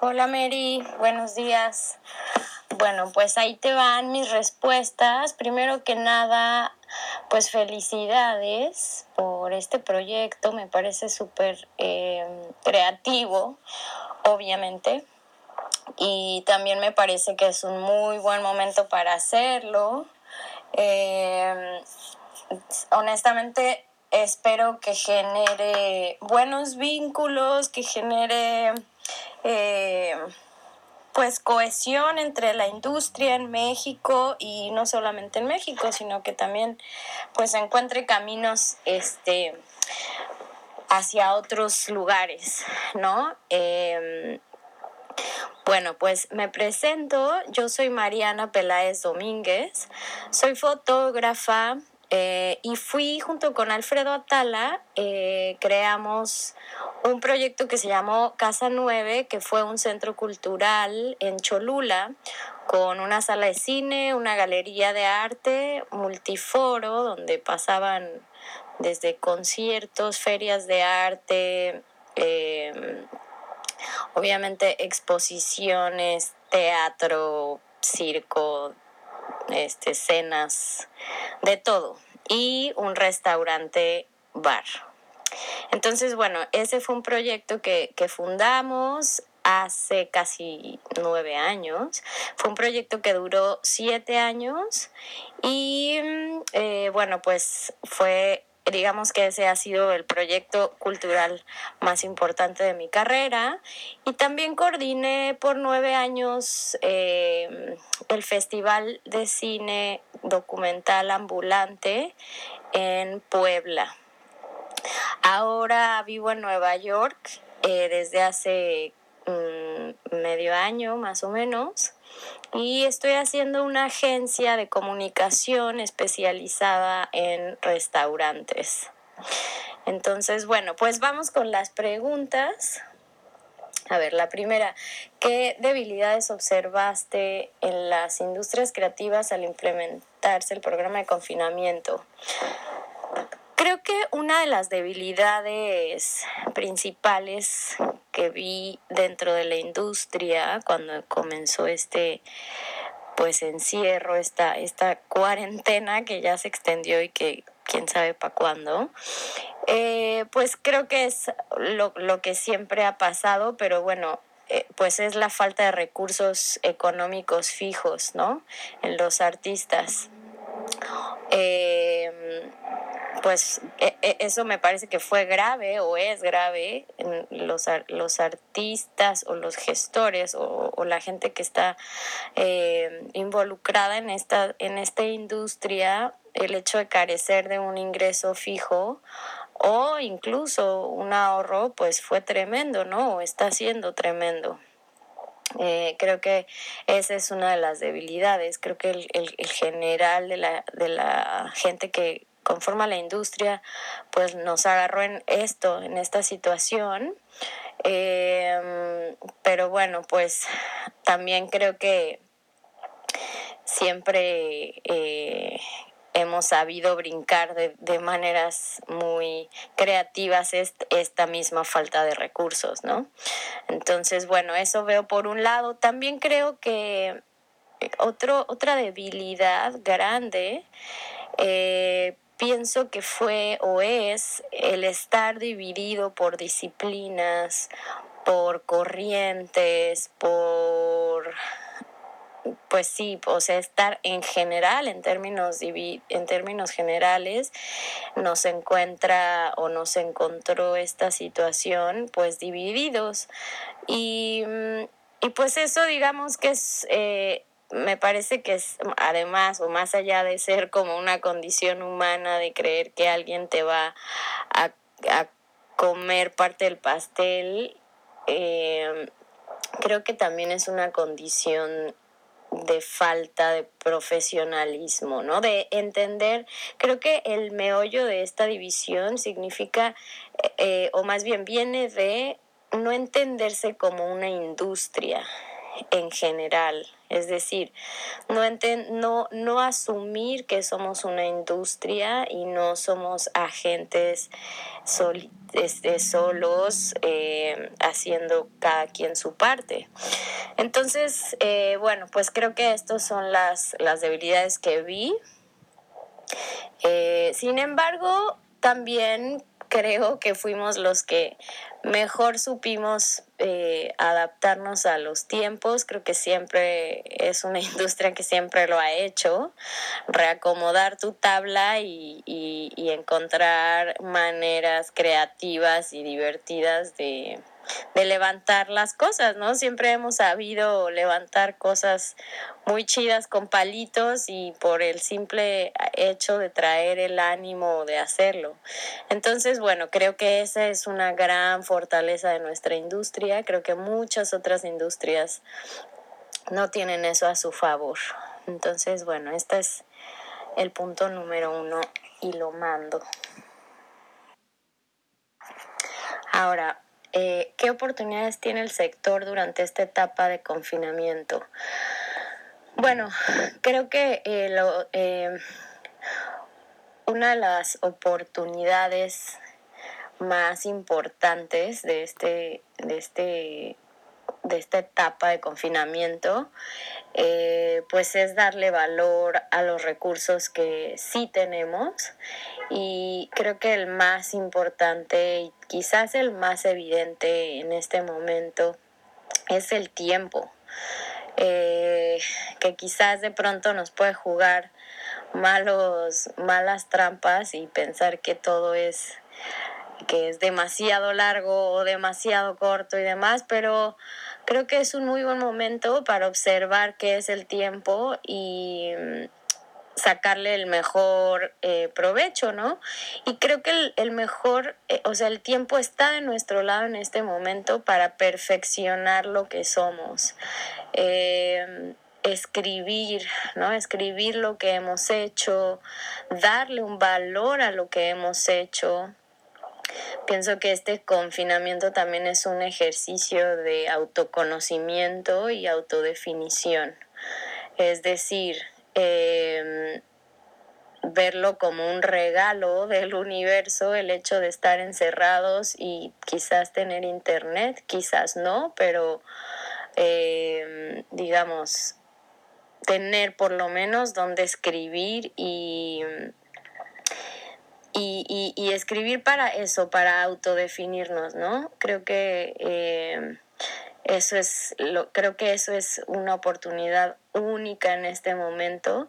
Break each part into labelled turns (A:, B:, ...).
A: Hola Mary, buenos días. Bueno, pues ahí te van mis respuestas. Primero que nada, pues felicidades por este proyecto. Me parece súper eh, creativo, obviamente. Y también me parece que es un muy buen momento para hacerlo. Eh, honestamente, espero que genere buenos vínculos, que genere eh, pues cohesión entre la industria en México y no solamente en México, sino que también pues encuentre caminos este hacia otros lugares, ¿no? Em, bueno, pues me presento, yo soy Mariana Peláez Domínguez, soy fotógrafa, eh, y fui junto con Alfredo Atala, eh, creamos un proyecto que se llamó Casa 9, que fue un centro cultural en Cholula, con una sala de cine, una galería de arte, multiforo, donde pasaban desde conciertos, ferias de arte, eh, obviamente exposiciones, teatro, circo, este, cenas, de todo. Y un restaurante bar. Entonces, bueno, ese fue un proyecto que, que fundamos hace casi nueve años. Fue un proyecto que duró siete años y eh, bueno, pues fue digamos que ese ha sido el proyecto cultural más importante de mi carrera y también coordiné por nueve años eh, el Festival de Cine Documental Ambulante en Puebla. Ahora vivo en Nueva York eh, desde hace mm, medio año más o menos y estoy haciendo una agencia de comunicación especializada en restaurantes. Entonces, bueno, pues vamos con las preguntas. A ver, la primera, ¿qué debilidades observaste en las industrias creativas al implementarse el programa de confinamiento? Creo que una de las debilidades principales que vi dentro de la industria cuando comenzó este pues encierro, esta, esta cuarentena que ya se extendió y que quién sabe para cuándo, eh, pues creo que es lo, lo, que siempre ha pasado, pero bueno, eh, pues es la falta de recursos económicos fijos, ¿no? En los artistas. Eh, pues e, e, eso me parece que fue grave o es grave los, los artistas o los gestores o, la gente que está eh, involucrada en esta, en esta industria, el hecho de carecer de un ingreso fijo o incluso un ahorro, pues fue tremendo, ¿no? O está siendo tremendo. Eh, creo que esa es una de las debilidades. Creo que el, el, el general de la, de la gente que, conforma la industria, pues nos agarró en esto, en esta situación. Em, pero bueno, pues también creo que siempre eh, hemos sabido brincar de, maneras muy creativas esta misma falta de recursos, ¿no? Entonces, bueno, eso veo por un lado. También creo que otro, otra debilidad grande eh, pienso que fue o es el estar dividido por disciplinas, por corrientes, por pues sí, o sea, estar en general, en términos, en términos generales, nos encuentra o nos encontró esta situación pues divididos. Y, y pues eso digamos que es eh, me parece que es además o más allá de ser como una condición humana de creer que alguien te va a, a comer parte del pastel, eh, creo que también es una condición de falta de profesionalismo, ¿no? De entender, creo que el meollo de esta división significa, eh, o más bien viene de no entenderse como una industria, en general. Es decir, no, no, no asumir que somos una industria y no somos agentes este, solos eh, haciendo cada quien su parte. Entonces, eh, bueno, pues creo que estas son las, las debilidades que vi. Eh, sin embargo, también creo que fuimos los que mejor supimos eh, adaptarnos a los tiempos. Creo que siempre es una industria que siempre lo ha hecho. Reacomodar tu tabla y, y encontrar maneras creativas y divertidas de, de levantar las cosas, ¿no? Siempre hemos sabido levantar cosas muy chidas con palitos y por el simple hecho de traer el ánimo de hacerlo. Entonces, bueno, creo que esa es una gran fortaleza de nuestra industria. Creo que muchas otras industrias no tienen eso a su favor. Entonces, bueno, este es el punto número uno y lo mando. Ahora, eh, ¿qué oportunidades tiene el sector durante esta etapa de confinamiento? Bueno, creo que eh, eh, una de las oportunidades más importantes de este, de este de esta etapa de confinamiento, eh, pues es darle valor a los recursos que sí tenemos. Y creo que el más importante y quizás el más evidente en este momento es el tiempo, eh, que quizás de pronto nos puede jugar malos, malas trampas y pensar que todo es que es demasiado largo o demasiado corto y demás, pero creo que es un muy buen momento para observar qué es el tiempo y mm, sacarle el mejor eh, provecho, ¿no? Y creo que el, mejor, eh, o sea, el tiempo está de nuestro lado en este momento para perfeccionar lo que somos. Eh, escribir, ¿no? Escribir lo que hemos hecho, darle un valor a lo que hemos hecho, Pienso que este confinamiento también es un ejercicio de autoconocimiento y autodefinición. Es decir, em, verlo como un regalo del universo, el hecho de estar encerrados y quizás tener internet, quizás no, pero em, digamos, tener por lo menos donde escribir y y, y, escribir para eso, para autodefinirnos, ¿no? Creo que eh, eso es, lo, creo que eso es una oportunidad única en este momento.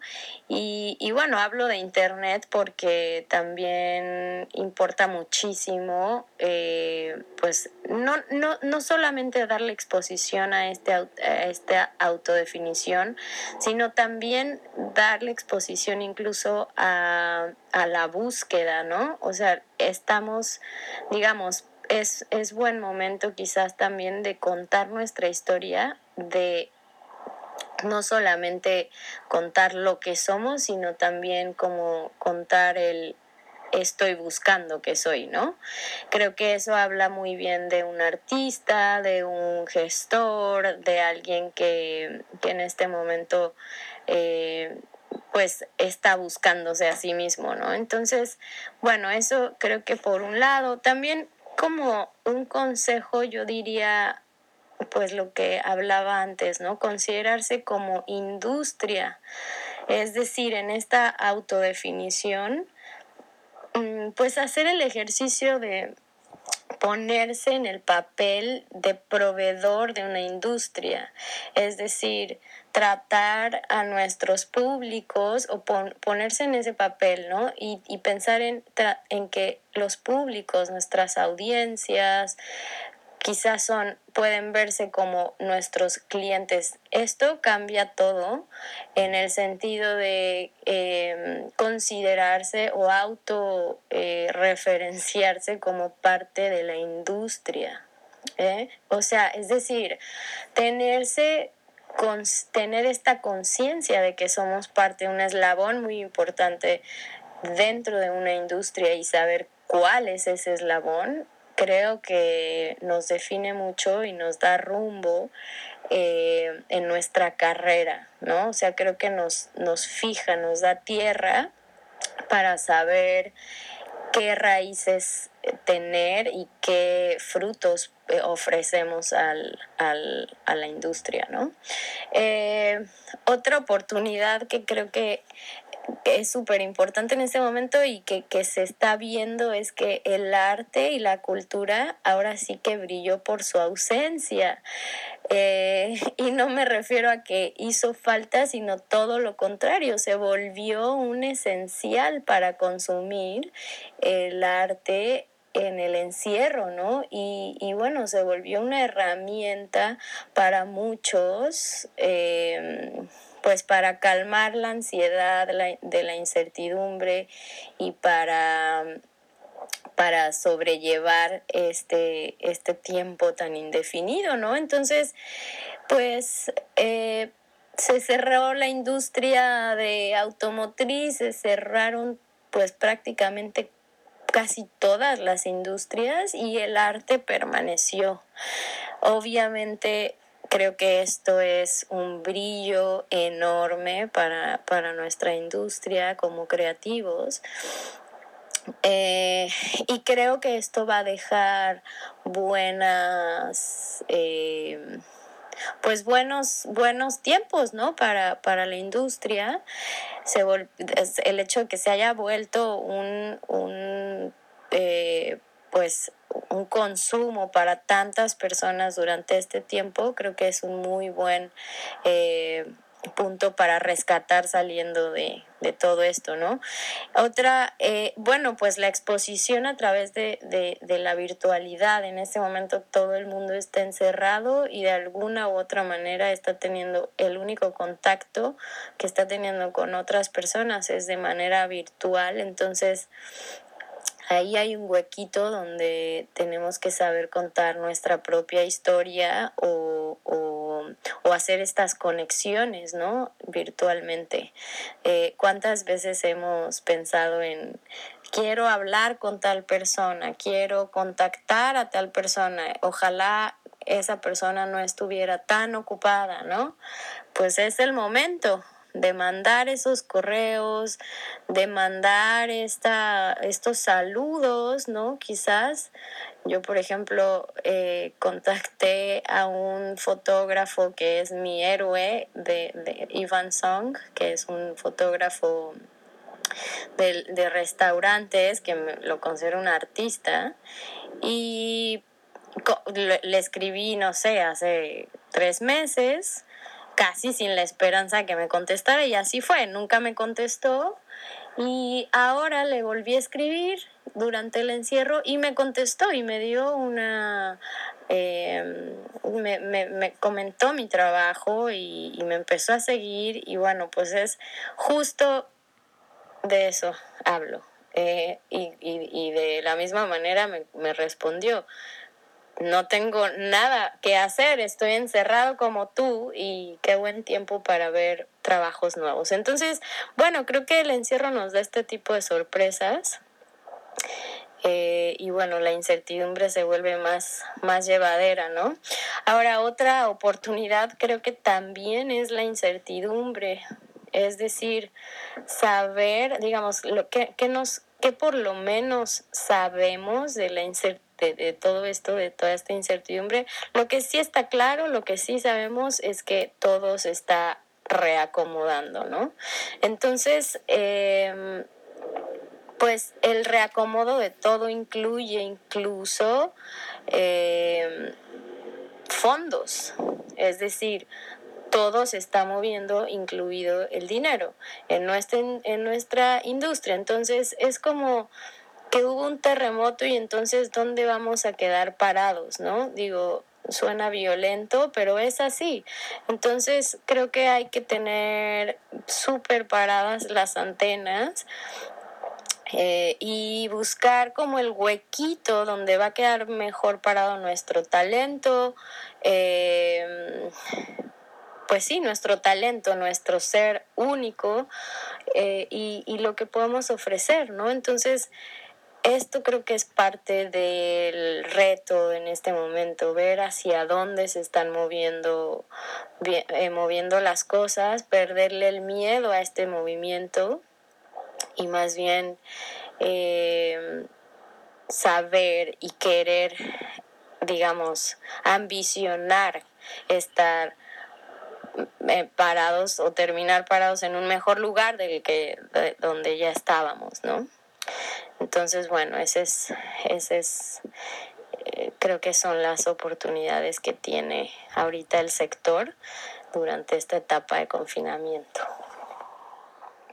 A: Y, y, bueno, hablo de Internet porque también importa muchísimo, eh, pues no, no, no solamente darle exposición a, este, a esta autodefinición, sino también darle exposición incluso a, a la búsqueda, ¿no? O sea, estamos, digamos, es, es buen momento quizás también de contar nuestra historia, de no solamente contar lo que somos, sino también como contar el estoy buscando que soy, ¿no? Creo que eso habla muy bien de un artista, de un gestor, de alguien que, en este momento eh, pues está buscándose a sí mismo, ¿no? Entonces, bueno, eso creo que por un lado, también como un consejo, yo diría pues lo que hablaba antes, ¿no? Considerarse como industria, es decir, en esta autodefinición, mm, pues hacer el ejercicio de ponerse en el papel de proveedor de una industria, es decir, tratar a nuestros públicos o ponerse en ese papel, ¿no? Y, y pensar en, en que los públicos, nuestras audiencias, quizás son, pueden verse como nuestros clientes. Esto cambia todo en el sentido de em, considerarse o auto eh, referenciarse como parte de la industria. ¿eh? O sea, es decir, tenerse tener esta conciencia de que somos parte de un eslabón muy importante dentro de una industria y saber cuál es ese eslabón creo que nos define mucho y nos da rumbo eh, en nuestra carrera, ¿no? O sea, creo que nos, nos fija, nos da tierra para saber qué raíces tener y qué frutos eh, ofrecemos al, al, a la industria, ¿no? Eh, otra oportunidad que creo que es súper importante en este momento y que, que, se está viendo es que el arte y la cultura ahora sí que brilló por su ausencia. Eh, y no me refiero a que hizo falta, sino todo lo contrario, se volvió un esencial para consumir el arte en el encierro, ¿no? Y, y, bueno, se volvió una herramienta para muchos. Eh, pues para calmar la ansiedad de la incertidumbre y para, para sobrellevar este, este tiempo tan indefinido, ¿no? Entonces, pues eh, se cerró la industria de automotriz, se cerraron pues prácticamente casi todas las industrias y el arte permaneció. Obviamente Creo que esto es un brillo enorme para, nuestra industria como creativos. Eh, y creo que esto va a dejar buenas, eh, pues buenos, buenos tiempos, ¿no? Para, para la industria. Se el hecho de que se haya vuelto un, un eh, pues un consumo para tantas personas durante este tiempo, creo que es un muy buen eh, punto para rescatar saliendo de, todo esto, ¿no? Otra, eh, bueno, pues la exposición a través de, de, la virtualidad. En este momento todo el mundo está encerrado y de alguna u otra manera está teniendo el único contacto que está teniendo con otras personas es de manera virtual. Entonces, ahí hay un huequito donde tenemos que saber contar nuestra propia historia o, hacer estas conexiones, ¿no? Virtualmente. Eh, ¿Cuántas veces hemos pensado en, quiero hablar con tal persona, quiero contactar a tal persona, ojalá esa persona no estuviera tan ocupada, ¿no? Pues es el momento, de mandar esos correos, de mandar esta, estos saludos, ¿no? Quizás yo, por ejemplo, eh, contacté a un fotógrafo que es mi héroe de, de Ivan Song, que es un fotógrafo de, de restaurantes, que lo considero un artista, y le escribí, no sé, hace tres meses casi sin la esperanza que me contestara y así fue, nunca me contestó y ahora le volví a escribir durante el encierro y me contestó y me dio una... Em, me, comentó mi trabajo y, me empezó a seguir y bueno, pues es justo de eso hablo. Eh, y, de la misma manera me, me respondió no tengo nada que hacer, estoy encerrado como tú y qué buen tiempo para ver trabajos nuevos. Entonces, bueno, creo que el encierro nos da este tipo de sorpresas. Eh, y bueno, la incertidumbre se vuelve más, más llevadera, ¿no? Ahora, otra oportunidad creo que también es la incertidumbre, es decir, saber, digamos, lo que, que nos, que por lo menos sabemos de la incertidumbre de, todo esto, de toda esta incertidumbre. Lo que sí está claro, lo que sí sabemos es que todo se está reacomodando, ¿no? Entonces, em, pues el reacomodo de todo incluye incluso em, fondos, es decir, todo se está moviendo, incluido el dinero, en nuestra industria. Entonces, es como que hubo un terremoto y entonces ¿dónde vamos a quedar parados? ¿No? Digo, suena violento, pero es así. Entonces creo que hay que tener súper paradas las antenas eh, y buscar como el huequito donde va a quedar mejor parado nuestro talento. Eh, pues sí, nuestro talento, nuestro ser único eh, y, y, lo que podemos ofrecer, ¿no? Entonces, esto creo que es parte del reto en este momento, ver hacia dónde se están moviendo, eh, moviendo las cosas, perderle el miedo a este movimiento y más bien eh, saber y querer, digamos, ambicionar estar eh, parados o terminar parados en un mejor lugar del que donde ya estábamos, ¿no? Entonces, bueno, ese es, ese es eh, creo que son las oportunidades que tiene ahorita el sector durante esta etapa de confinamiento.